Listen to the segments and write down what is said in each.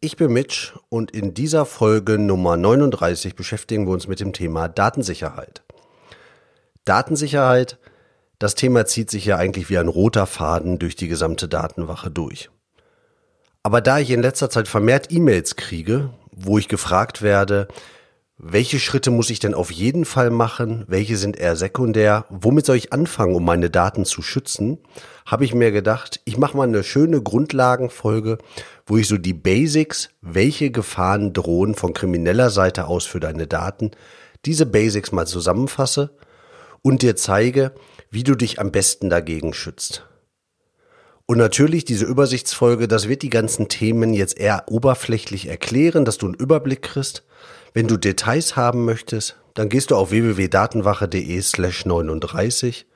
Ich bin Mitch und in dieser Folge Nummer 39 beschäftigen wir uns mit dem Thema Datensicherheit. Datensicherheit, das Thema zieht sich ja eigentlich wie ein roter Faden durch die gesamte Datenwache durch. Aber da ich in letzter Zeit vermehrt E-Mails kriege, wo ich gefragt werde, welche Schritte muss ich denn auf jeden Fall machen? Welche sind eher sekundär? Womit soll ich anfangen, um meine Daten zu schützen? Habe ich mir gedacht, ich mache mal eine schöne Grundlagenfolge, wo ich so die Basics, welche Gefahren drohen von krimineller Seite aus für deine Daten, diese Basics mal zusammenfasse und dir zeige, wie du dich am besten dagegen schützt. Und natürlich diese Übersichtsfolge, das wird die ganzen Themen jetzt eher oberflächlich erklären, dass du einen Überblick kriegst. Wenn du Details haben möchtest, dann gehst du auf www.datenwache.de slash 39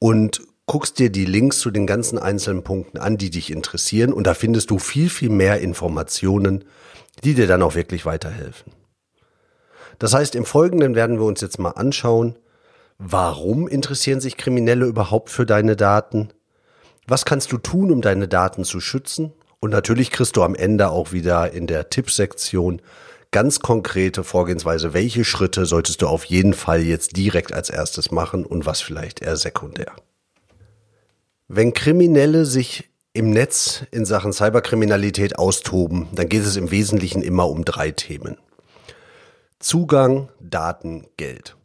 und guckst dir die Links zu den ganzen einzelnen Punkten an, die dich interessieren und da findest du viel, viel mehr Informationen, die dir dann auch wirklich weiterhelfen. Das heißt, im Folgenden werden wir uns jetzt mal anschauen, warum interessieren sich Kriminelle überhaupt für deine Daten? Was kannst du tun, um deine Daten zu schützen? Und natürlich kriegst du am Ende auch wieder in der Tippsektion ganz konkrete Vorgehensweise, welche Schritte solltest du auf jeden Fall jetzt direkt als erstes machen und was vielleicht eher sekundär. Wenn Kriminelle sich im Netz in Sachen Cyberkriminalität austoben, dann geht es im Wesentlichen immer um drei Themen. Zugang, Daten, Geld.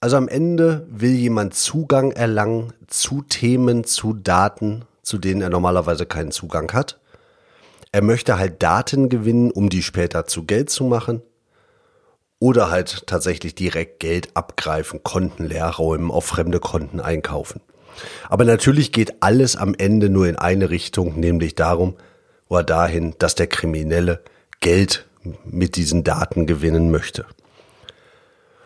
Also am Ende will jemand Zugang erlangen zu Themen, zu Daten, zu denen er normalerweise keinen Zugang hat. Er möchte halt Daten gewinnen, um die später zu Geld zu machen. Oder halt tatsächlich direkt Geld abgreifen, Konten leer räumen, auf fremde Konten einkaufen. Aber natürlich geht alles am Ende nur in eine Richtung, nämlich darum, oder dahin, dass der Kriminelle Geld mit diesen Daten gewinnen möchte.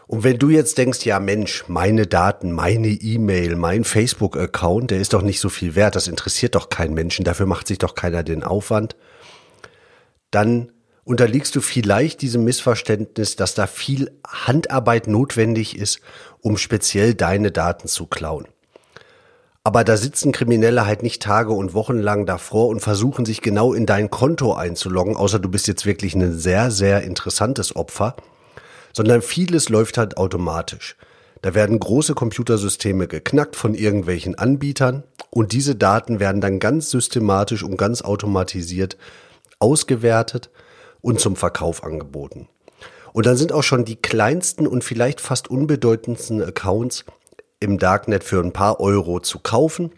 Und wenn du jetzt denkst, ja Mensch, meine Daten, meine E-Mail, mein Facebook-Account, der ist doch nicht so viel wert, das interessiert doch keinen Menschen, dafür macht sich doch keiner den Aufwand, dann unterliegst du vielleicht diesem Missverständnis, dass da viel Handarbeit notwendig ist, um speziell deine Daten zu klauen. Aber da sitzen Kriminelle halt nicht Tage und Wochen lang davor und versuchen sich genau in dein Konto einzuloggen, außer du bist jetzt wirklich ein sehr, sehr interessantes Opfer, sondern vieles läuft halt automatisch. Da werden große Computersysteme geknackt von irgendwelchen Anbietern und diese Daten werden dann ganz systematisch und ganz automatisiert ausgewertet und zum Verkauf angeboten. Und dann sind auch schon die kleinsten und vielleicht fast unbedeutendsten Accounts im Darknet für ein paar Euro zu kaufen.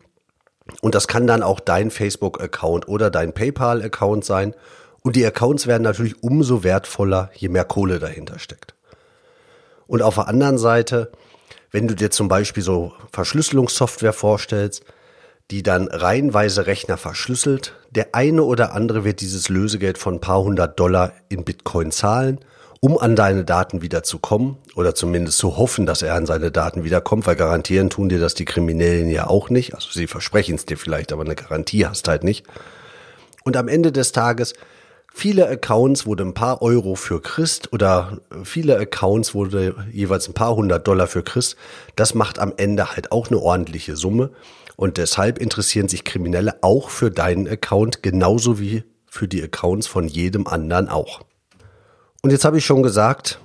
Und das kann dann auch dein Facebook-Account oder dein PayPal-Account sein. Und die Accounts werden natürlich umso wertvoller, je mehr Kohle dahinter steckt. Und auf der anderen Seite, wenn du dir zum Beispiel so Verschlüsselungssoftware vorstellst, die dann reihenweise Rechner verschlüsselt. Der eine oder andere wird dieses Lösegeld von ein paar hundert Dollar in Bitcoin zahlen, um an deine Daten wieder zu kommen oder zumindest zu hoffen, dass er an seine Daten wiederkommt, weil garantieren tun dir das die Kriminellen ja auch nicht. Also sie versprechen es dir vielleicht, aber eine Garantie hast halt nicht. Und am Ende des Tages Viele Accounts wurde ein paar Euro für Christ oder viele Accounts wurde jeweils ein paar hundert Dollar für Christ. Das macht am Ende halt auch eine ordentliche Summe. Und deshalb interessieren sich Kriminelle auch für deinen Account genauso wie für die Accounts von jedem anderen auch. Und jetzt habe ich schon gesagt,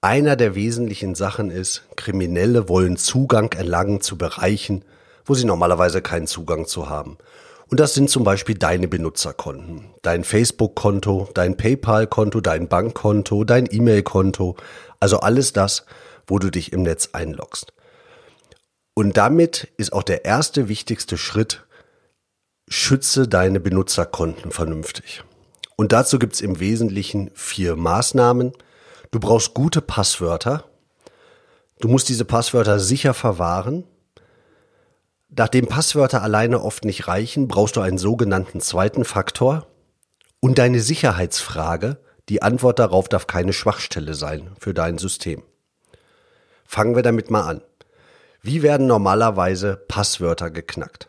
einer der wesentlichen Sachen ist, Kriminelle wollen Zugang erlangen zu Bereichen, wo sie normalerweise keinen Zugang zu haben. Und das sind zum Beispiel deine Benutzerkonten, dein Facebook-Konto, dein PayPal-Konto, dein Bankkonto, dein E-Mail-Konto, also alles das, wo du dich im Netz einloggst. Und damit ist auch der erste wichtigste Schritt, schütze deine Benutzerkonten vernünftig. Und dazu gibt es im Wesentlichen vier Maßnahmen. Du brauchst gute Passwörter. Du musst diese Passwörter sicher verwahren. Nachdem Passwörter alleine oft nicht reichen, brauchst du einen sogenannten zweiten Faktor. Und deine Sicherheitsfrage, Die Antwort darauf darf keine Schwachstelle sein für dein System. Fangen wir damit mal an. Wie werden normalerweise Passwörter geknackt?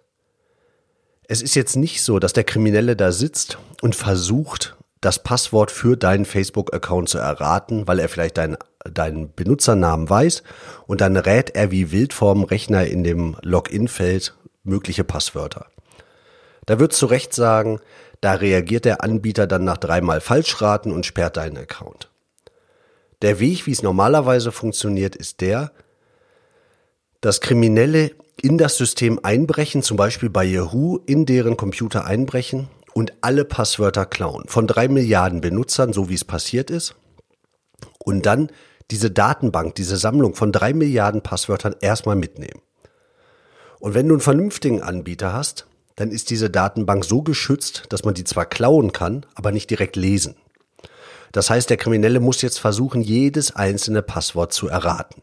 Es ist jetzt nicht so, dass der Kriminelle da sitzt und versucht, das Passwort für deinen Facebook-Account zu erraten, weil er vielleicht deinen, deinen Benutzernamen weiß und dann rät er wie wild vorm Rechner in dem Login-Feld mögliche Passwörter. Da wird zu Recht sagen, da reagiert der Anbieter dann nach dreimal Falschraten und sperrt deinen Account. Der Weg, wie es normalerweise funktioniert, ist der, dass Kriminelle in das System einbrechen, zum Beispiel bei Yahoo, in deren Computer einbrechen und alle Passwörter klauen. Von drei Milliarden Benutzern, so wie es passiert ist. Und dann diese Datenbank, diese Sammlung von drei Milliarden Passwörtern erstmal mitnehmen. Und wenn du einen vernünftigen Anbieter hast, dann ist diese Datenbank so geschützt, dass man die zwar klauen kann, aber nicht direkt lesen. Das heißt, der Kriminelle muss jetzt versuchen, jedes einzelne Passwort zu erraten.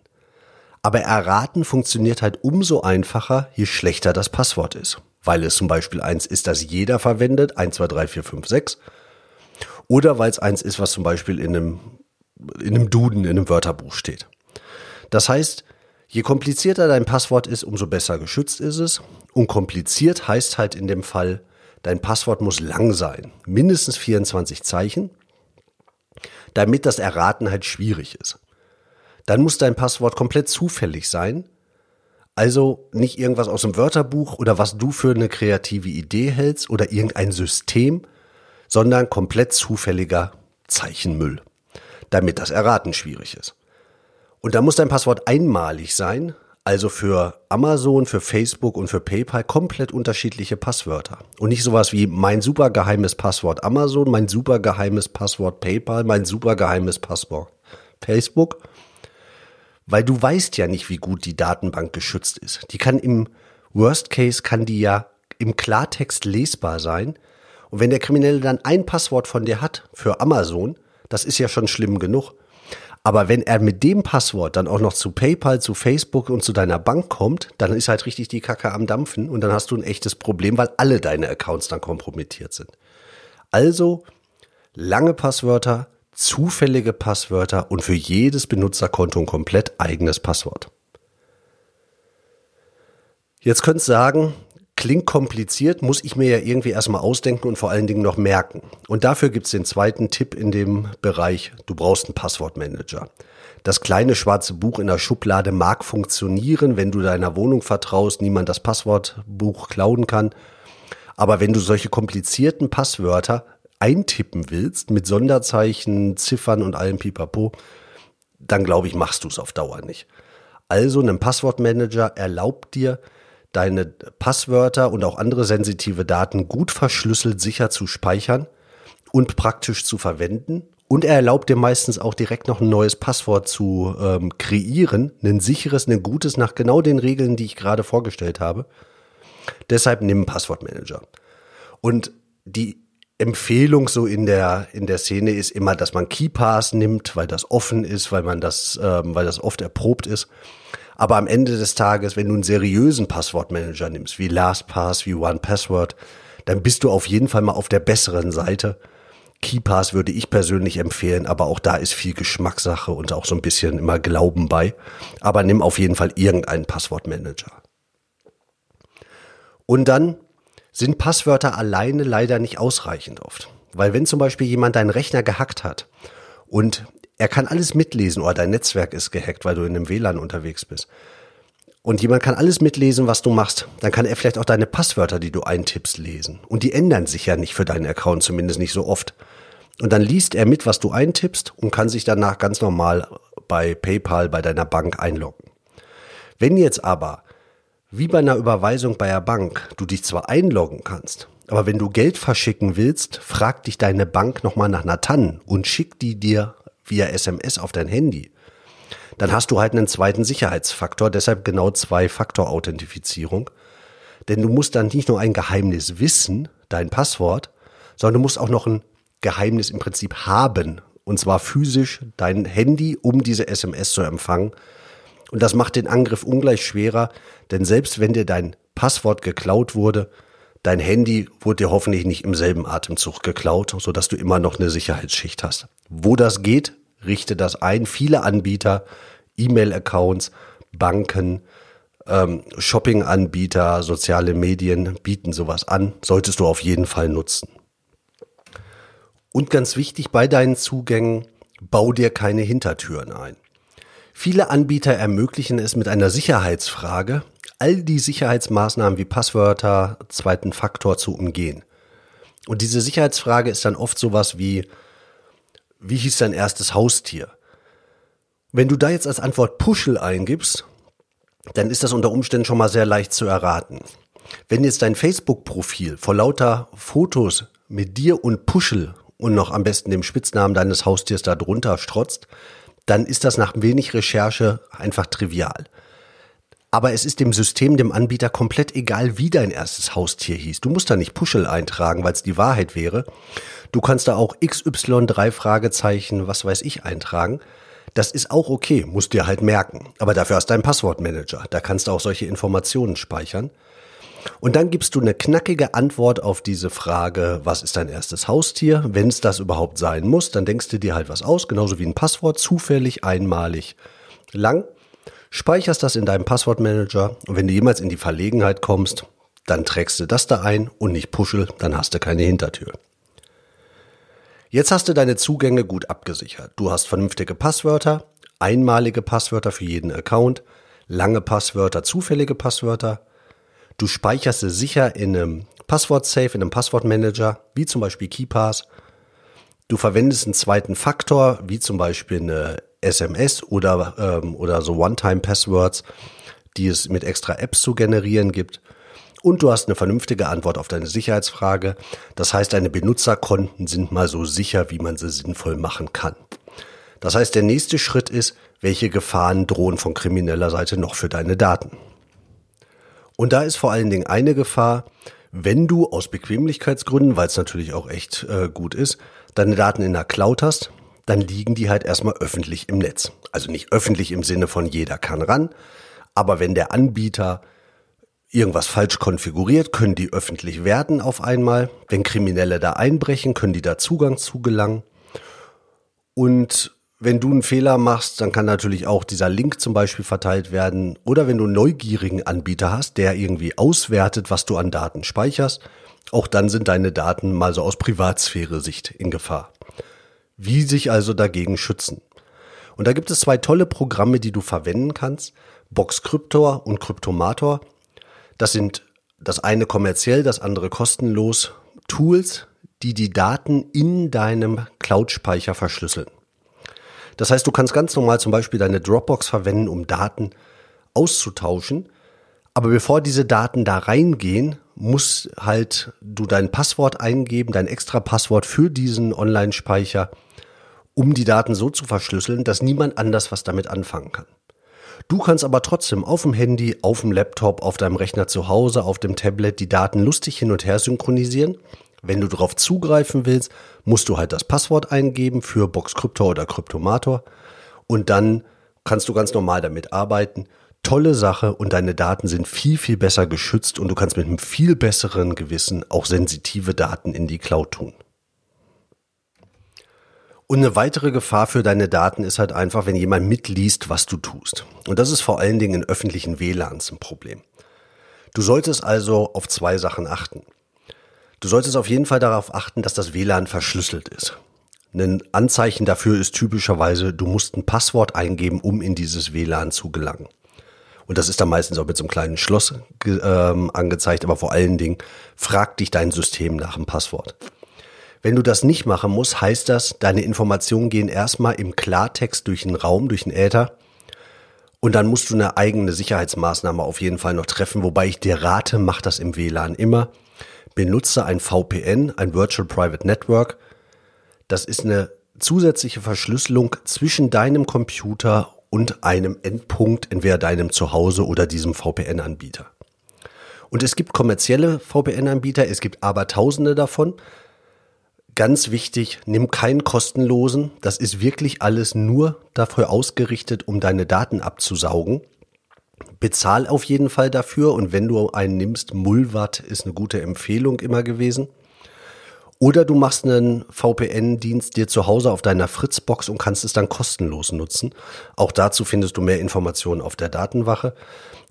Aber erraten funktioniert halt umso einfacher, je schlechter das Passwort ist. Weil es zum Beispiel eins ist, das jeder verwendet, 1, 2, 3, 4, 5, 6. Oder weil es eins ist, was zum Beispiel in einem, in einem Duden, in einem Wörterbuch steht. Das heißt, je komplizierter dein Passwort ist, umso besser geschützt ist es. Und kompliziert heißt halt in dem Fall, dein Passwort muss lang sein. Mindestens 24 Zeichen, damit das Erraten halt schwierig ist dann muss dein Passwort komplett zufällig sein. Also nicht irgendwas aus dem Wörterbuch oder was du für eine kreative Idee hältst oder irgendein System, sondern komplett zufälliger Zeichenmüll, damit das Erraten schwierig ist. Und da muss dein Passwort einmalig sein, also für Amazon, für Facebook und für PayPal komplett unterschiedliche Passwörter. Und nicht sowas wie mein super geheimes Passwort Amazon, mein super geheimes Passwort PayPal, mein super geheimes Passwort Facebook, weil du weißt ja nicht, wie gut die Datenbank geschützt ist. Die kann im Worst Case kann die ja im Klartext lesbar sein. Und wenn der Kriminelle dann ein Passwort von dir hat für Amazon, das ist ja schon schlimm genug. Aber wenn er mit dem Passwort dann auch noch zu PayPal, zu Facebook und zu deiner Bank kommt, dann ist halt richtig die Kacke am Dampfen und dann hast du ein echtes Problem, weil alle deine Accounts dann kompromittiert sind. Also lange Passwörter, zufällige Passwörter und für jedes Benutzerkonto ein komplett eigenes Passwort. Jetzt könnt ihr sagen, klingt kompliziert, muss ich mir ja irgendwie erstmal ausdenken und vor allen Dingen noch merken. Und dafür gibt es den zweiten Tipp in dem Bereich, du brauchst einen Passwortmanager. Das kleine schwarze Buch in der Schublade mag funktionieren, wenn du deiner Wohnung vertraust, niemand das Passwortbuch klauen kann. Aber wenn du solche komplizierten Passwörter eintippen willst mit Sonderzeichen, Ziffern und allem Pipapo, dann glaube ich, machst du es auf Dauer nicht. Also ein Passwortmanager erlaubt dir, deine Passwörter und auch andere sensitive Daten gut verschlüsselt sicher zu speichern und praktisch zu verwenden. Und er erlaubt dir meistens auch direkt noch ein neues Passwort zu ähm, kreieren, ein sicheres, ein gutes nach genau den Regeln, die ich gerade vorgestellt habe. Deshalb nimm einen Passwortmanager. Und die Empfehlung so in der in der Szene ist immer, dass man KeyPass nimmt, weil das offen ist, weil man das, ähm, weil das oft erprobt ist. Aber am Ende des Tages, wenn du einen seriösen Passwortmanager nimmst, wie LastPass, wie OnePassword, dann bist du auf jeden Fall mal auf der besseren Seite. KeyPass würde ich persönlich empfehlen, aber auch da ist viel Geschmackssache und auch so ein bisschen immer Glauben bei. Aber nimm auf jeden Fall irgendeinen Passwortmanager. Und dann sind Passwörter alleine leider nicht ausreichend oft. Weil wenn zum Beispiel jemand deinen Rechner gehackt hat und er kann alles mitlesen oder dein Netzwerk ist gehackt, weil du in einem WLAN unterwegs bist. Und jemand kann alles mitlesen, was du machst. Dann kann er vielleicht auch deine Passwörter, die du eintippst, lesen. Und die ändern sich ja nicht für deinen Account, zumindest nicht so oft. Und dann liest er mit, was du eintippst und kann sich danach ganz normal bei PayPal, bei deiner Bank einloggen. Wenn jetzt aber wie bei einer Überweisung bei der Bank du dich zwar einloggen kannst, aber wenn du Geld verschicken willst, fragt dich deine Bank nochmal nach einer TAN und schickt die dir via SMS auf dein Handy. Dann hast du halt einen zweiten Sicherheitsfaktor, deshalb genau Zwei-Faktor-Authentifizierung. Denn du musst dann nicht nur ein Geheimnis wissen, dein Passwort, sondern du musst auch noch ein Geheimnis im Prinzip haben. Und zwar physisch dein Handy, um diese SMS zu empfangen. Und das macht den Angriff ungleich schwerer, denn selbst wenn dir dein Passwort geklaut wurde, dein Handy wurde dir hoffentlich nicht im selben Atemzug geklaut, sodass du immer noch eine Sicherheitsschicht hast. Wo das geht, richte das ein. Viele Anbieter, E-Mail-Accounts, Banken, ähm, Shopping-Anbieter, soziale Medien bieten sowas an. Solltest du auf jeden Fall nutzen. Und ganz wichtig bei deinen Zugängen, bau dir keine Hintertüren ein. Viele Anbieter ermöglichen es mit einer Sicherheitsfrage, all die Sicherheitsmaßnahmen wie Passwörter, zweiten Faktor zu umgehen. Und diese Sicherheitsfrage ist dann oft sowas wie, wie hieß dein erstes Haustier? Wenn du da jetzt als Antwort Puschel eingibst, dann ist das unter Umständen schon mal sehr leicht zu erraten. Wenn jetzt dein Facebook-Profil vor lauter Fotos mit dir und Puschel und noch am besten dem Spitznamen deines Haustiers da drunter strotzt, dann ist das nach wenig Recherche einfach trivial. Aber es ist dem System, dem Anbieter komplett egal, wie dein erstes Haustier hieß. Du musst da nicht Puschel eintragen, weil es die Wahrheit wäre. Du kannst da auch XY drei Fragezeichen, was weiß ich, eintragen. Das ist auch okay, musst dir halt merken. Aber dafür hast du einen Passwortmanager. Da kannst du auch solche Informationen speichern. Und dann gibst du eine knackige Antwort auf diese Frage, was ist dein erstes Haustier? Wenn es das überhaupt sein muss, dann denkst du dir halt was aus, genauso wie ein Passwort, zufällig, einmalig, lang. Speicherst das in deinem Passwortmanager und wenn du jemals in die Verlegenheit kommst, dann trägst du das da ein und nicht Puschel, dann hast du keine Hintertür. Jetzt hast du deine Zugänge gut abgesichert. Du hast vernünftige Passwörter, einmalige Passwörter für jeden Account, lange Passwörter, zufällige Passwörter. Du speicherst sie sicher in einem Passwort-Safe, in einem Passwortmanager, wie zum Beispiel KeyPass. Du verwendest einen zweiten Faktor, wie zum Beispiel eine SMS oder, ähm, oder so One-Time-Passwords, die es mit extra Apps zu generieren gibt. Und du hast eine vernünftige Antwort auf deine Sicherheitsfrage. Das heißt, deine Benutzerkonten sind mal so sicher, wie man sie sinnvoll machen kann. Das heißt, der nächste Schritt ist, welche Gefahren drohen von krimineller Seite noch für deine Daten. Und da ist vor allen Dingen eine Gefahr, wenn du aus Bequemlichkeitsgründen, weil es natürlich auch echt äh, gut ist, deine Daten in der Cloud hast, dann liegen die halt erstmal öffentlich im Netz. Also nicht öffentlich im Sinne von jeder kann ran, aber wenn der Anbieter irgendwas falsch konfiguriert, können die öffentlich werden auf einmal. Wenn Kriminelle da einbrechen, können die da Zugang zu gelangen. Und wenn du einen Fehler machst, dann kann natürlich auch dieser Link zum Beispiel verteilt werden. Oder wenn du einen neugierigen Anbieter hast, der irgendwie auswertet, was du an Daten speicherst, auch dann sind deine Daten mal so aus Privatsphäre-Sicht in Gefahr. Wie sich also dagegen schützen? Und da gibt es zwei tolle Programme, die du verwenden kannst. Boxcryptor und Cryptomator. Das sind das eine kommerziell, das andere kostenlos Tools, die die Daten in deinem Cloud-Speicher verschlüsseln. Das heißt, du kannst ganz normal zum Beispiel deine Dropbox verwenden, um Daten auszutauschen. Aber bevor diese Daten da reingehen, muss halt du dein Passwort eingeben, dein extra Passwort für diesen Online-Speicher, um die Daten so zu verschlüsseln, dass niemand anders was damit anfangen kann. Du kannst aber trotzdem auf dem Handy, auf dem Laptop, auf deinem Rechner zu Hause, auf dem Tablet die Daten lustig hin und her synchronisieren. Wenn du darauf zugreifen willst, musst du halt das Passwort eingeben für Boxcryptor oder Kryptomator und dann kannst du ganz normal damit arbeiten. Tolle Sache und deine Daten sind viel, viel besser geschützt und du kannst mit einem viel besseren Gewissen auch sensitive Daten in die Cloud tun. Und eine weitere Gefahr für deine Daten ist halt einfach, wenn jemand mitliest, was du tust. Und das ist vor allen Dingen in öffentlichen WLANs ein Problem. Du solltest also auf zwei Sachen achten. Du solltest auf jeden Fall darauf achten, dass das WLAN verschlüsselt ist. Ein Anzeichen dafür ist typischerweise, du musst ein Passwort eingeben, um in dieses WLAN zu gelangen. Und das ist dann meistens auch mit so einem kleinen Schloss ähm, angezeigt, aber vor allen Dingen fragt dich dein System nach dem Passwort. Wenn du das nicht machen musst, heißt das, deine Informationen gehen erstmal im Klartext durch den Raum, durch den Äther. Und dann musst du eine eigene Sicherheitsmaßnahme auf jeden Fall noch treffen, wobei ich dir rate, mach das im WLAN immer. Benutze ein VPN, ein Virtual Private Network. Das ist eine zusätzliche Verschlüsselung zwischen deinem Computer und einem Endpunkt, entweder deinem Zuhause oder diesem VPN-Anbieter. Und es gibt kommerzielle VPN-Anbieter, es gibt aber tausende davon. Ganz wichtig, nimm keinen kostenlosen. Das ist wirklich alles nur dafür ausgerichtet, um deine Daten abzusaugen. Bezahl auf jeden Fall dafür und wenn du einen nimmst, Mulvat ist eine gute Empfehlung immer gewesen. Oder du machst einen VPN-Dienst dir zu Hause auf deiner Fritzbox und kannst es dann kostenlos nutzen. Auch dazu findest du mehr Informationen auf der Datenwache.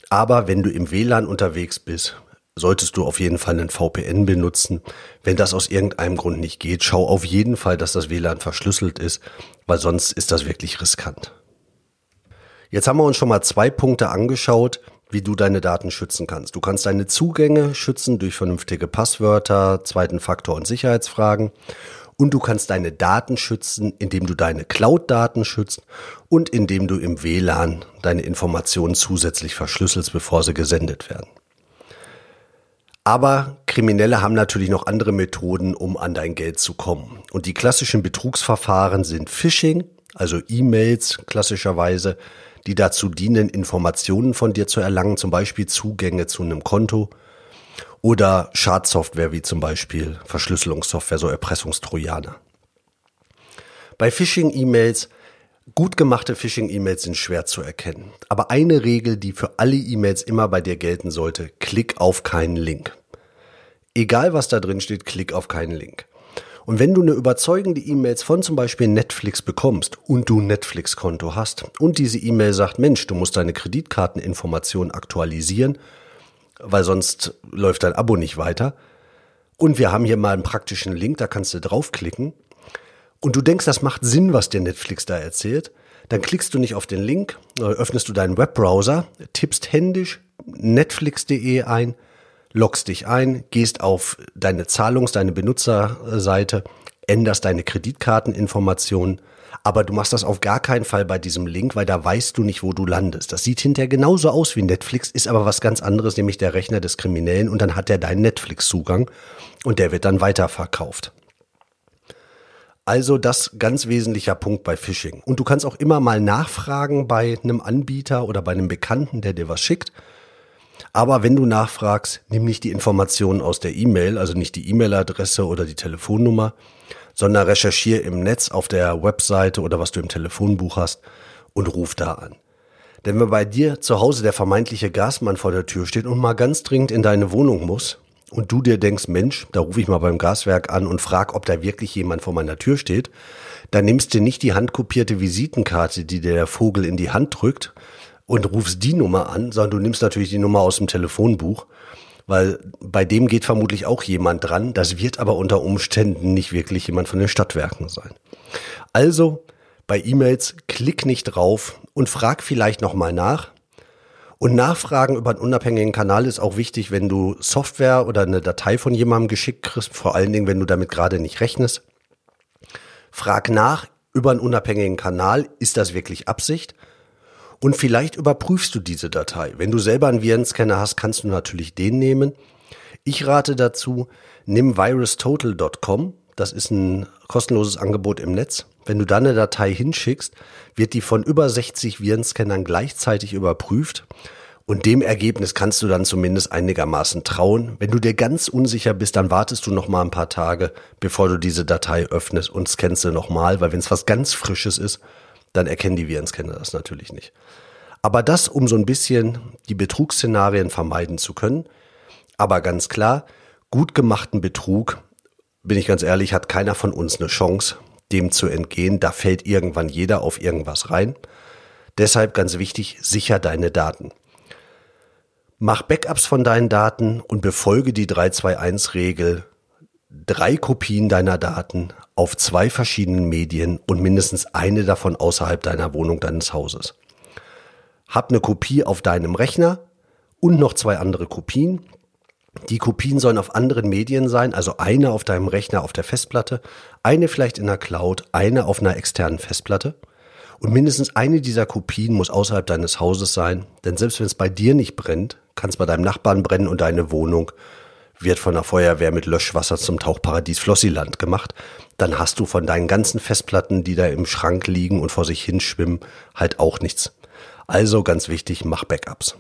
Aber wenn du im WLAN unterwegs bist, solltest du auf jeden Fall einen VPN benutzen. Wenn das aus irgendeinem Grund nicht geht, schau auf jeden Fall, dass das WLAN verschlüsselt ist, weil sonst ist das wirklich riskant. Jetzt haben wir uns schon mal zwei Punkte angeschaut, wie du deine Daten schützen kannst. Du kannst deine Zugänge schützen durch vernünftige Passwörter, zweiten Faktor und Sicherheitsfragen. Und du kannst deine Daten schützen, indem du deine Cloud-Daten schützt und indem du im WLAN deine Informationen zusätzlich verschlüsselst, bevor sie gesendet werden. Aber Kriminelle haben natürlich noch andere Methoden, um an dein Geld zu kommen. Und die klassischen Betrugsverfahren sind Phishing, also E-Mails klassischerweise, die dazu dienen, Informationen von dir zu erlangen, zum Beispiel Zugänge zu einem Konto oder Schadsoftware wie zum Beispiel Verschlüsselungssoftware, so Erpressungstrojaner. Bei Phishing-E-Mails, gut gemachte Phishing-E-Mails sind schwer zu erkennen. Aber eine Regel, die für alle E-Mails immer bei dir gelten sollte, klick auf keinen Link. Egal was da drin steht, klick auf keinen Link. Und wenn du eine überzeugende E-Mails von zum Beispiel Netflix bekommst und du ein Netflix-Konto hast und diese E-Mail sagt, Mensch, du musst deine Kreditkarteninformationen aktualisieren, weil sonst läuft dein Abo nicht weiter. Und wir haben hier mal einen praktischen Link, da kannst du draufklicken. Und du denkst, das macht Sinn, was dir Netflix da erzählt. Dann klickst du nicht auf den Link, öffnest du deinen Webbrowser, tippst händisch netflix.de ein, loggst dich ein, gehst auf deine Zahlungs-, deine Benutzerseite, änderst deine Kreditkarteninformationen, aber du machst das auf gar keinen Fall bei diesem Link, weil da weißt du nicht, wo du landest. Das sieht hinterher genauso aus wie Netflix, ist aber was ganz anderes, nämlich der Rechner des Kriminellen und dann hat er deinen Netflix-Zugang und der wird dann weiterverkauft. Also das ganz wesentlicher Punkt bei Phishing. Und du kannst auch immer mal nachfragen bei einem Anbieter oder bei einem Bekannten, der dir was schickt. Aber wenn du nachfragst, nimm nicht die Informationen aus der E-Mail, also nicht die E-Mail-Adresse oder die Telefonnummer, sondern recherchiere im Netz auf der Webseite oder was du im Telefonbuch hast und ruf da an. Denn wenn bei dir zu Hause der vermeintliche Gasmann vor der Tür steht und mal ganz dringend in deine Wohnung muss und du dir denkst, Mensch, da rufe ich mal beim Gaswerk an und frag, ob da wirklich jemand vor meiner Tür steht, dann nimmst du nicht die handkopierte Visitenkarte, die dir der Vogel in die Hand drückt, und rufst die Nummer an, sondern du nimmst natürlich die Nummer aus dem Telefonbuch, weil bei dem geht vermutlich auch jemand dran. Das wird aber unter Umständen nicht wirklich jemand von den Stadtwerken sein. Also bei E-Mails klick nicht drauf und frag vielleicht nochmal nach. Und Nachfragen über einen unabhängigen Kanal ist auch wichtig, wenn du Software oder eine Datei von jemandem geschickt kriegst, vor allen Dingen, wenn du damit gerade nicht rechnest. Frag nach über einen unabhängigen Kanal, ist das wirklich Absicht? Und vielleicht überprüfst du diese Datei. Wenn du selber einen Virenscanner hast, kannst du natürlich den nehmen. Ich rate dazu, nimm virustotal.com. Das ist ein kostenloses Angebot im Netz. Wenn du da eine Datei hinschickst, wird die von über 60 Virenscannern gleichzeitig überprüft. Und dem Ergebnis kannst du dann zumindest einigermaßen trauen. Wenn du dir ganz unsicher bist, dann wartest du noch mal ein paar Tage, bevor du diese Datei öffnest und scannst sie nochmal, weil wenn es was ganz Frisches ist, dann erkennen die Virenscanner das natürlich nicht. Aber das, um so ein bisschen die Betrugsszenarien vermeiden zu können. Aber ganz klar, gut gemachten Betrug, bin ich ganz ehrlich, hat keiner von uns eine Chance, dem zu entgehen. Da fällt irgendwann jeder auf irgendwas rein. Deshalb ganz wichtig, sicher deine Daten. Mach Backups von deinen Daten und befolge die 321-Regel. Drei Kopien deiner Daten auf zwei verschiedenen Medien und mindestens eine davon außerhalb deiner Wohnung, deines Hauses. Hab eine Kopie auf deinem Rechner und noch zwei andere Kopien. Die Kopien sollen auf anderen Medien sein, also eine auf deinem Rechner auf der Festplatte, eine vielleicht in der Cloud, eine auf einer externen Festplatte. Und mindestens eine dieser Kopien muss außerhalb deines Hauses sein, denn selbst wenn es bei dir nicht brennt, kann es bei deinem Nachbarn brennen und deine Wohnung wird von der Feuerwehr mit Löschwasser zum Tauchparadies Flossiland gemacht, dann hast du von deinen ganzen Festplatten, die da im Schrank liegen und vor sich hinschwimmen, halt auch nichts. Also ganz wichtig, mach Backups.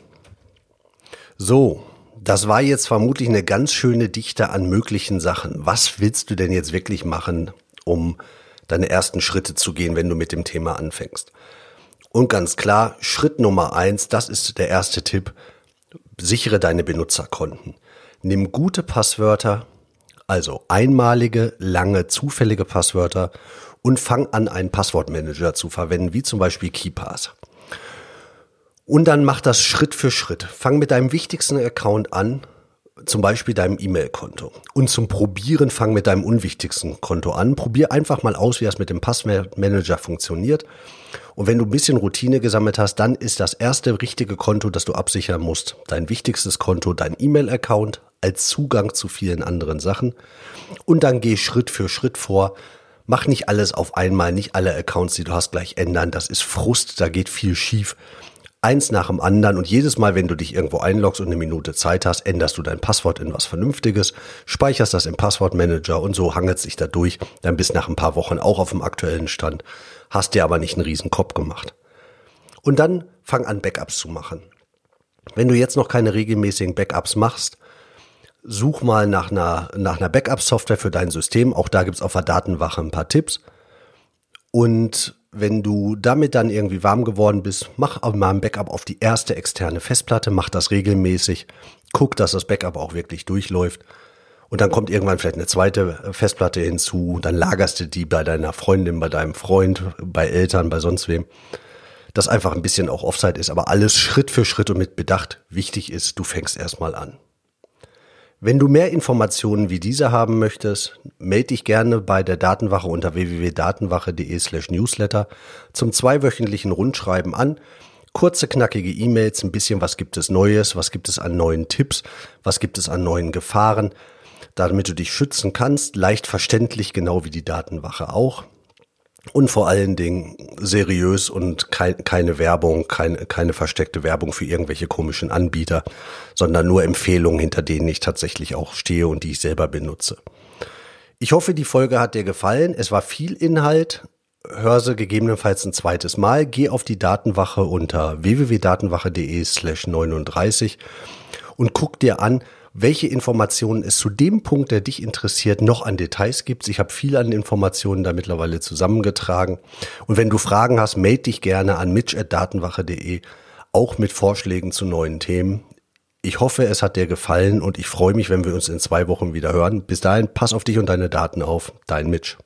So, das war jetzt vermutlich eine ganz schöne Dichte an möglichen Sachen. Was willst du denn jetzt wirklich machen, um deine ersten Schritte zu gehen, wenn du mit dem Thema anfängst? Und ganz klar, Schritt Nummer eins, das ist der erste Tipp, sichere deine Benutzerkonten. Nimm gute Passwörter, Also einmalige, lange, zufällige Passwörter und fang an, einen Passwortmanager zu verwenden, wie zum Beispiel KeyPass. Und dann mach das Schritt für Schritt. Fang mit deinem wichtigsten Account an, zum Beispiel deinem E-Mail-Konto. Und zum Probieren fang mit deinem unwichtigsten Konto an. Probier einfach mal aus, wie das mit dem Passmanager funktioniert. Und wenn du ein bisschen Routine gesammelt hast, dann ist das erste richtige Konto, das du absichern musst, dein wichtigstes Konto, dein E-Mail-Account als Zugang zu vielen anderen Sachen. Und dann geh Schritt für Schritt vor. Mach nicht alles auf einmal, nicht alle Accounts, die du hast, gleich ändern. Das ist Frust, da geht viel schief eins nach dem anderen und jedes Mal, wenn du dich irgendwo einloggst und eine Minute Zeit hast, änderst du dein Passwort in was Vernünftiges, speicherst das im Passwortmanager und so hangelt sich da durch, dann bist nach ein paar Wochen auch auf dem aktuellen Stand, hast dir aber nicht einen riesen Kopf gemacht. Und dann fang an, Backups zu machen. Wenn du jetzt noch keine regelmäßigen Backups machst, such mal nach einer, nach einer Backup-Software für dein System. Auch da gibt's auf der Datenwache ein paar Tipps. Und wenn du damit dann irgendwie warm geworden bist, mach auch mal ein Backup auf die erste externe Festplatte, mach das regelmäßig, guck, dass das Backup auch wirklich durchläuft. Und dann kommt irgendwann vielleicht eine zweite Festplatte hinzu, dann lagerst du die bei deiner Freundin, bei deinem Freund, bei Eltern, bei sonst wem. Das einfach ein bisschen auch Offside ist, aber alles Schritt für Schritt und mit Bedacht wichtig ist, du fängst erstmal an. Wenn du mehr Informationen wie diese haben möchtest, melde dich gerne bei der Datenwache unter www.datenwache.de slash newsletter zum zweiwöchentlichen Rundschreiben an. Kurze, knackige E-Mails, ein bisschen was gibt es Neues, was gibt es an neuen Tipps, was gibt es an neuen Gefahren, damit du dich schützen kannst, leicht verständlich, genau wie die Datenwache auch und vor allen Dingen seriös und kein, keine Werbung, keine, keine versteckte Werbung für irgendwelche komischen Anbieter, sondern nur Empfehlungen, hinter denen ich tatsächlich auch stehe und die ich selber benutze. Ich hoffe, die Folge hat dir gefallen. Es war viel Inhalt. Hör sie gegebenenfalls ein zweites Mal. Geh auf die Datenwache unter www.datenwache.de slash 39 und guck dir an, welche Informationen es zu dem Punkt, der dich interessiert, noch an Details gibt. Ich habe viel an Informationen da mittlerweile zusammengetragen. Und wenn du Fragen hast, melde dich gerne an mitch.datenwache.de, auch mit Vorschlägen zu neuen Themen. Ich hoffe, es hat dir gefallen und ich freue mich, wenn wir uns in zwei Wochen wieder hören. Bis dahin, pass auf dich und deine Daten auf. Dein Mitch.